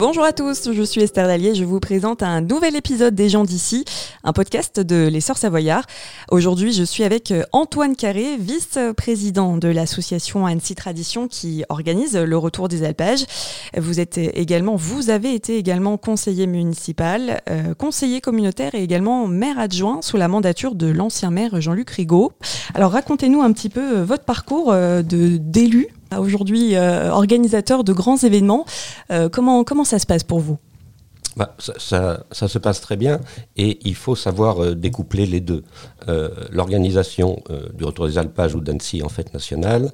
Bonjour à tous, je suis Esther Dallier, je vous présente un nouvel épisode des gens d'ici, un podcast de Les Sœurs. Aujourd'hui, je suis avec Antoine Carré, vice-président de l'association Annecy Tradition qui organise le retour des alpages. Vous êtes également, vous avez été également conseiller municipal, euh, conseiller communautaire et également maire adjoint sous la mandature de l'ancien maire Jean-Luc Rigaud. Alors racontez-nous un petit peu votre parcours euh, de d'élu aujourd'hui euh, organisateur de grands événements. Euh, comment, comment ça se passe pour vous? Bah, ça, ça, se passe très bien et il faut savoir euh, découpler les deux. L'organisation du Retour des Alpages ou d'Annecy en fête nationale,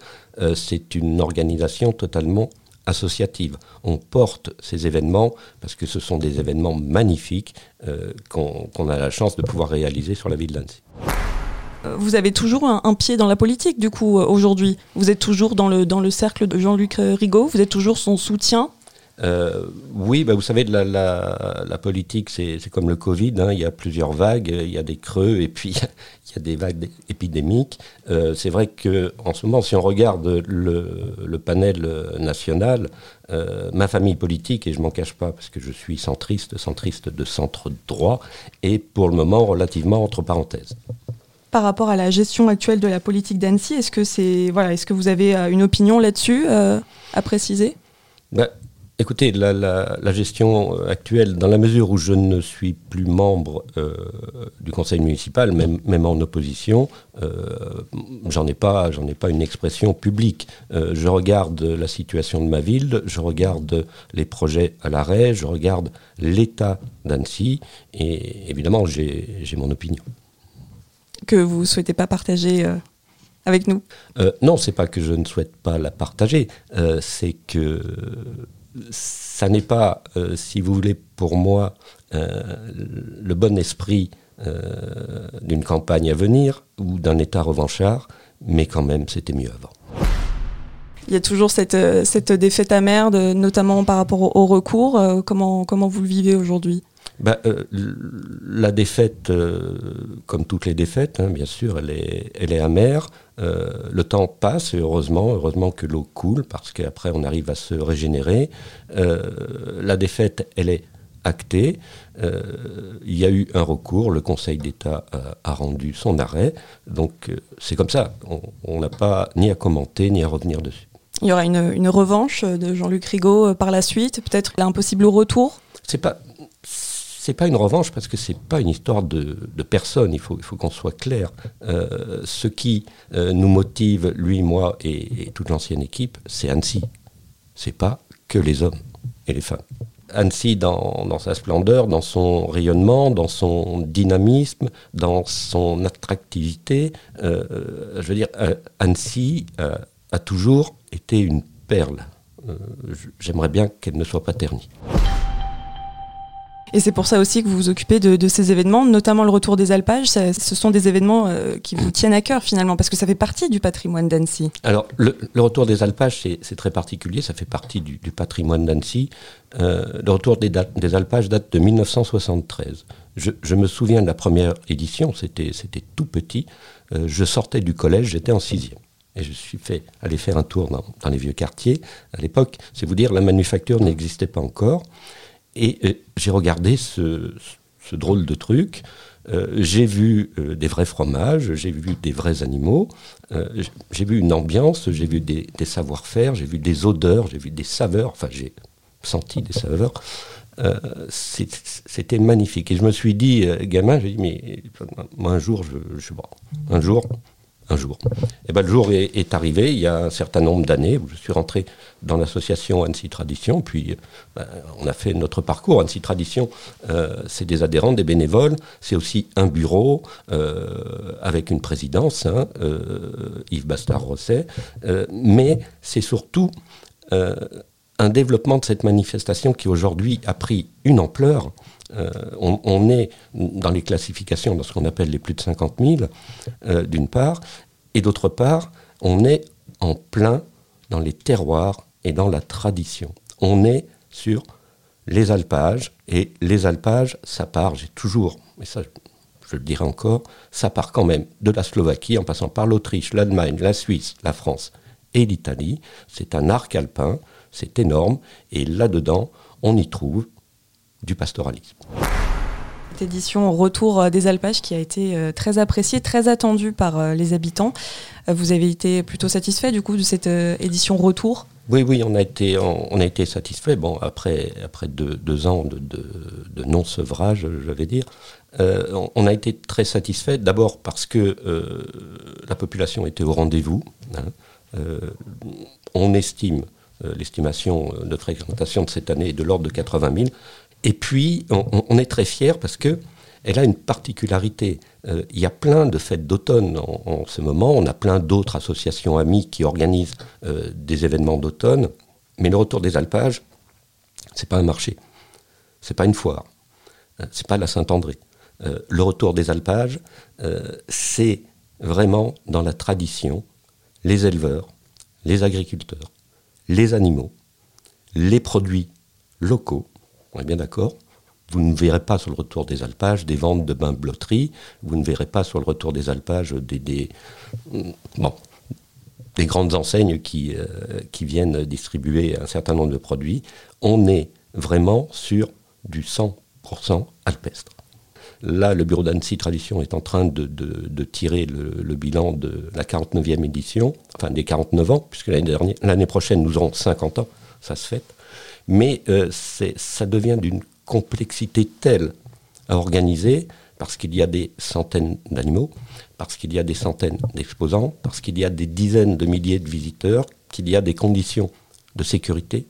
c'est une organisation totalement associative. On porte ces événements parce que ce sont des événements magnifiques qu'on a la chance de pouvoir réaliser sur la ville d'Annecy vous avez toujours un, pied dans la politique, du coup, euh, aujourd'hui. Vous êtes toujours dans le, dans le cercle de Jean-Luc euh, Rigaud, vous êtes toujours son soutien euh, oui, bah vous savez, la, la, politique, c'est comme le Covid. Hein. il y a plusieurs vagues, il y a des creux et puis il y a des vagues épidémiques. c'est vrai qu'en ce moment, si on regarde le, panel national, ma famille politique, et je m'en cache pas parce que je suis centriste, centriste de centre droit, est pour le moment relativement entre parenthèses par rapport à la gestion actuelle de la politique d'Annecy Est-ce que, voilà, est-ce que vous avez euh, une opinion là-dessus euh, à préciser? Bah, Écoutez, la, gestion euh, actuelle, dans la mesure où je ne suis plus membre du conseil municipal, même, en opposition, j'en ai pas, ai pas une expression publique. je regarde la situation de ma ville, je regarde les projets à l'arrêt, je regarde l'état d'Annecy, et évidemment, j'ai mon opinion que vous ne souhaitez pas partager euh, avec nous? Euh, Non, c'est pas que je ne souhaite pas la partager, euh, c'est que ça n'est pas, si vous voulez, pour moi, le bon esprit d'une campagne à venir ou d'un État revanchard, mais quand même, c'était mieux avant. Il y a toujours cette, cette défaite amère, notamment par rapport au, recours. comment, comment vous le vivez aujourd'hui? Bah, euh, La défaite, euh, comme toutes les défaites, hein, bien sûr, elle est, elle est amère. Euh, le temps passe, et heureusement, heureusement que l'eau coule, parce qu'après on arrive à se régénérer. la défaite, elle est actée. il y a eu un recours, le Conseil d'État a, rendu son arrêt. Donc c'est comme ça, on n'a pas ni à commenter, ni à revenir dessus. Il y aura une, une revanche de Jean-Luc Rigaud par la suite, peut-être un possible retour? C'est pas c'est pas une revanche parce que c'est pas une histoire de, personne. Il faut, il faut qu'on soit clair. Euh, ce qui euh, nous motive, lui, moi et, toute l'ancienne équipe, c'est Annecy. C'est pas que les hommes et les femmes. Annecy dans, sa splendeur, dans son rayonnement, dans son dynamisme, dans son attractivité. Euh, je veux dire, Annecy a toujours été une perle. J'aimerais bien qu'elle ne soit pas ternie. Et c'est pour ça aussi que vous vous occupez de, ces événements, notamment le retour des alpages. ce sont des événements euh, qui vous tiennent à cœur finalement, parce que ça fait partie du patrimoine d'Annecy. Alors, le, retour des alpages, c'est très particulier, ça fait partie du, patrimoine d'Annecy. Euh, le retour des, alpages date de 1973. Je, me souviens de la première édition, c'était tout petit. Euh, je sortais du collège, j'étais en sixième. Et je suis fait faire un tour dans, dans les vieux quartiers. À l'époque, c'est vous dire, la manufacture n'existait pas encore. Et euh, j'ai regardé ce, drôle de truc. Euh, j'ai vu euh, des vrais fromages, j'ai vu des vrais animaux, j'ai vu une ambiance, j'ai vu des, savoir-faire, j'ai vu des odeurs, j'ai vu des saveurs, enfin j'ai senti des saveurs. C'était magnifique. Et je me suis dit, gamin, j'ai dit, mais moi un jour, je, je, un jour, un jour. Et eh ben, le jour est, arrivé, il y a un certain nombre d'années où je suis rentré dans l'association Annecy Tradition, puis ben, on a fait notre parcours. Annecy Tradition, euh, c'est des adhérents, des bénévoles, c'est aussi un bureau euh, avec une présidence, hein, euh, Yves Bastard-Rosset, mais c'est surtout un développement de cette manifestation qui aujourd'hui a pris une ampleur. on, est dans les classifications, dans ce qu'on appelle les plus de 50 000, d'une part, et d'autre part, on est en plein dans les terroirs et dans la tradition. On est sur les alpages, et les alpages, ça part, j'ai toujours, mais ça je le dirai encore, ça part quand même de la Slovaquie en passant par l'Autriche, l'Allemagne, la Suisse, la France et l'Italie. C'est un arc alpin, c'est énorme, et là-dedans, on y trouve du pastoralisme. Édition Retour des alpages qui a été très appréciée, très attendue par les habitants. Vous avez été plutôt satisfait du coup de cette édition Retour? Oui, oui, on a été, on, a été satisfait. Bon, après, après deux, ans de, non-sevrage, je vais dire, euh, on, a été très satisfait. D'abord parce que euh, la population était au rendez-vous. Hein. Euh, on estime, l'estimation de fréquentation de cette année est de l'ordre de 80 000. Et puis, on, est très fiers parce que elle a une particularité. Euh, il y a plein de fêtes d'automne en, ce moment. On a plein d'autres associations amies qui organisent euh, des événements d'automne. Mais le retour des alpages, c'est pas un marché, c'est pas une foire, euh, c'est pas la Saint-André. le retour des alpages, c'est vraiment dans la tradition les éleveurs, les agriculteurs, les animaux, les produits locaux. On est bien d'accord vous ne verrez pas sur le retour des alpages des ventes de bains blotterie, vous ne verrez pas sur le retour des alpages des, des, des grandes enseignes qui, euh, qui viennent distribuer un certain nombre de produits. On est vraiment sur du 100% alpestre. Là, le bureau d'Annecy Tradition est en train de, de, tirer le, bilan de la 49e édition, enfin des 49 ans, puisque l'année prochaine, nous aurons 50 ans, ça se fait. Mais euh, ça devient d'une complexité telle à organiser, parce qu'il y a des centaines d'animaux, parce qu'il y a des centaines d'exposants, parce qu'il y a des dizaines de milliers de visiteurs, qu'il y a des conditions de sécurité,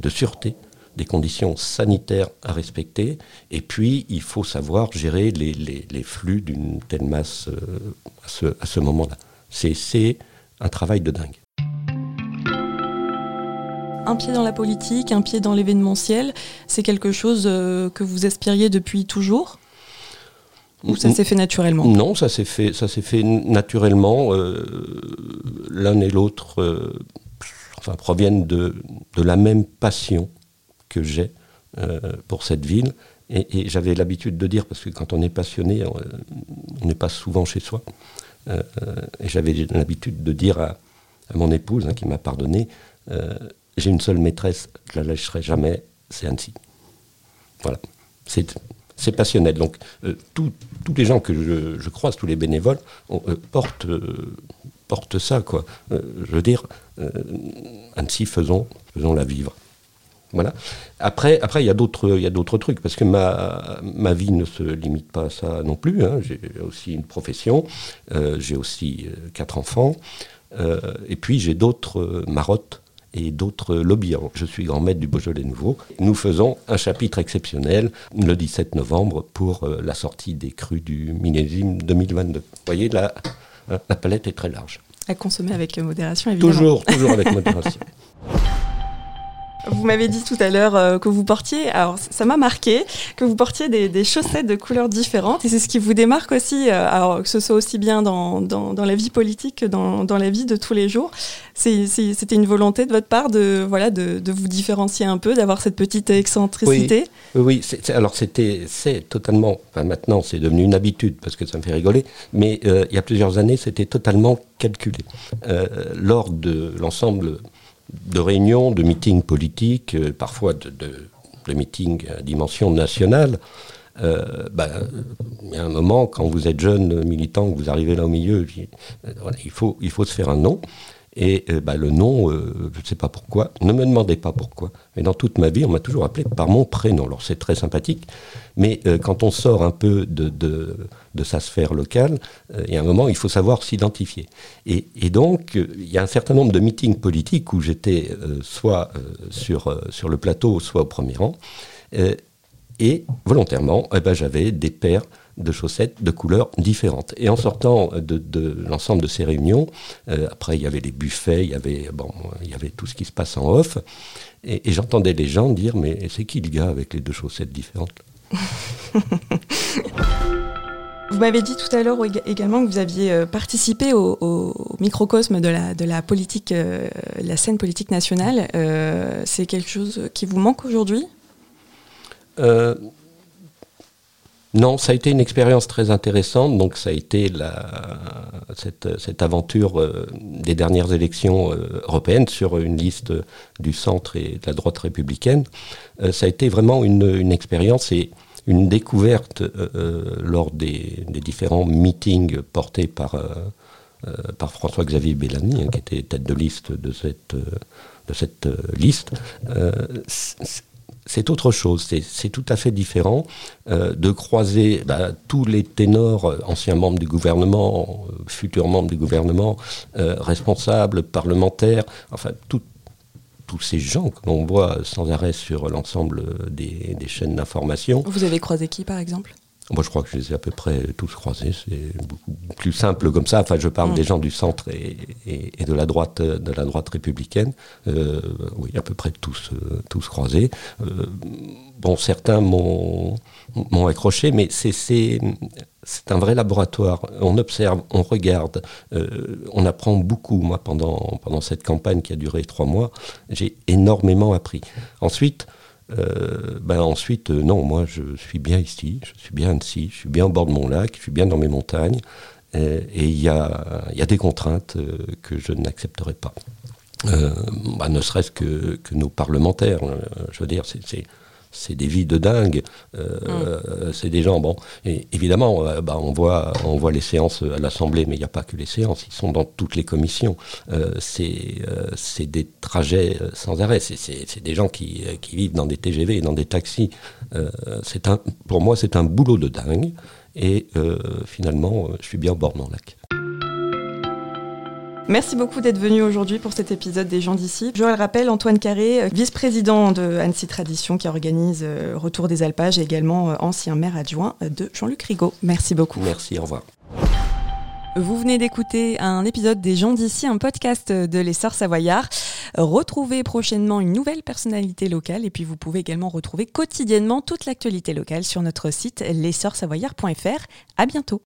de sûreté, des conditions sanitaires à respecter, et puis il faut savoir gérer les, flux d'une telle masse euh, à ce moment-là. C'est un travail de dingue un pied dans la politique, un pied dans l'événementiel. C'est quelque chose euh, que vous aspiriez depuis toujours ou ça s'est fait naturellement? Non, ça s'est fait, ça s'est fait naturellement. Euh, l'un et l'autre euh, enfin, proviennent de, de, la même passion que j'ai pour cette ville. Et, j'avais l'habitude de dire, parce que quand on est passionné, on n'est pas souvent chez soi. et j'avais l'habitude de dire à, mon épouse, hein, qui m'a pardonné, j'ai une seule maîtresse, je la lâcherai jamais, c'est Annecy. Voilà. C'est passionnel. Donc, euh, tous les gens que je, croise, tous les bénévoles, euh, portent, euh, portent ça, quoi. je veux dire, Annecy, faisons, la vivre. Voilà. Après, il y a d'autres, trucs parce que ma, ma vie ne se limite pas à ça non plus. Hein. J'ai aussi une profession, j'ai aussi quatre enfants, et puis j'ai d'autres marottes et d'autres lobbies. Je suis grand maître du Beaujolais Nouveau. Nous faisons un chapitre exceptionnel le 17 novembre pour euh, la sortie des crues du millésime 2022. Vous voyez, la, la palette est très large. À consommer avec modération, évidemment. Toujours, toujours avec modération. Vous m'avez dit tout à l'heure euh, que vous portiez, alors ça m'a marqué, que vous portiez des, chaussettes de couleurs différentes. C'est ce qui vous démarque aussi, euh, alors que ce soit aussi bien dans, la vie politique que dans, la vie de tous les jours. C'était une volonté de votre part de, voilà, de, vous différencier un peu, d'avoir cette petite excentricité Oui, oui alors c'était totalement, enfin maintenant c'est devenu une habitude parce que ça me fait rigoler, mais euh, il y a plusieurs années c'était totalement calculé. lors de l'ensemble de réunions, de meetings politiques, euh, parfois de, meetings à dimension nationale. Euh, bah, il y a un moment, quand vous êtes jeune militant, que vous arrivez là au milieu, euh, il, faut, il faut se faire un nom. Et euh, bah, le nom, euh, je ne sais pas pourquoi, ne me demandez pas pourquoi, mais dans toute ma vie, on m'a toujours appelé par mon prénom. Alors c'est très sympathique, mais euh, quand on sort un peu de, de, sa sphère locale, il y a un moment, il faut savoir s'identifier. Et, et, donc, il y a un certain nombre de meetings politiques où j'étais soit sur, sur le plateau, soit au premier rang, et volontairement, eh ben, j'avais des paires de chaussettes de couleurs différentes. Et en sortant de, l'ensemble de ces réunions, euh, après il y avait les buffets, il y avait, bon, il y avait tout ce qui se passe en off, et, j'entendais les gens dire mais c'est qui le gars avec les deux chaussettes différentes? Vous m'avez dit tout à l'heure également que vous aviez euh, participé au, microcosme de la, la politique, euh, la scène politique nationale. c'est quelque chose qui vous manque aujourd'hui? Non, ça a été une expérience très intéressante. Donc, ça a été cette, cette aventure euh, des dernières élections euh, européennes sur une liste du centre et de la droite républicaine. Euh, ça a été vraiment une, une expérience et une découverte lors des, des, différents meetings portés par, par François-Xavier Bellamy, hein, qui était tête de liste de cette, de cette liste c'est autre chose, c'est tout à fait différent euh, de croiser bah, tous les ténors, euh, anciens membres du gouvernement, euh, futurs membres du gouvernement, responsables, parlementaires, enfin tous ces gens que l'on voit sans arrêt sur l'ensemble des, des chaînes d'information. Vous avez croisé qui par exemple? Moi, je crois que je les ai à peu près tous croisés. C'est beaucoup plus simple comme ça. Enfin, je parle mm. des gens du centre et, et, de la droite, de la droite républicaine. Euh, oui, à peu près tous, euh, tous croisés. Euh, bon, certains m'ont accroché, mais c'est un vrai laboratoire. On observe, on regarde, euh, on apprend beaucoup. Moi, pendant, pendant cette campagne qui a duré trois mois, j'ai énormément appris. Ensuite, euh, ben ensuite, euh, non, moi je suis bien ici, je suis bien ici, je suis bien au bord de mon lac, je suis bien dans mes montagnes, et il y a, y a, des contraintes euh, que je n'accepterai pas. Ben, ne serait-ce que, que, nos parlementaires, je veux dire, c'est c'est des vies de dingue. Euh, mm. C'est des gens, bon, et évidemment, euh, bah, on, voit, on voit les séances à l'Assemblée, mais il n'y a pas que les séances, ils sont dans toutes les commissions. Euh, c'est des trajets sans arrêt. C'est des gens qui, qui, vivent dans des TGV et dans des taxis. un, pour moi, c'est un boulot de dingue. Et finalement, je suis bien au bord de mon lac. Merci beaucoup d'être venu aujourd'hui pour cet épisode des gens d'ici. Je le rappelle, Antoine Carré, euh, vice-président de Annecy Tradition qui organise euh, Retour des Alpages et également euh, ancien maire adjoint de Jean-Luc Rigaud. Merci beaucoup. Merci, au revoir. Vous venez d'écouter un épisode des gens d'ici, un podcast de l'essor savoyard. Retrouvez prochainement une nouvelle personnalité locale et puis vous pouvez également retrouver quotidiennement toute l'actualité locale sur notre site l'essorsavoyard.fr. À bientôt.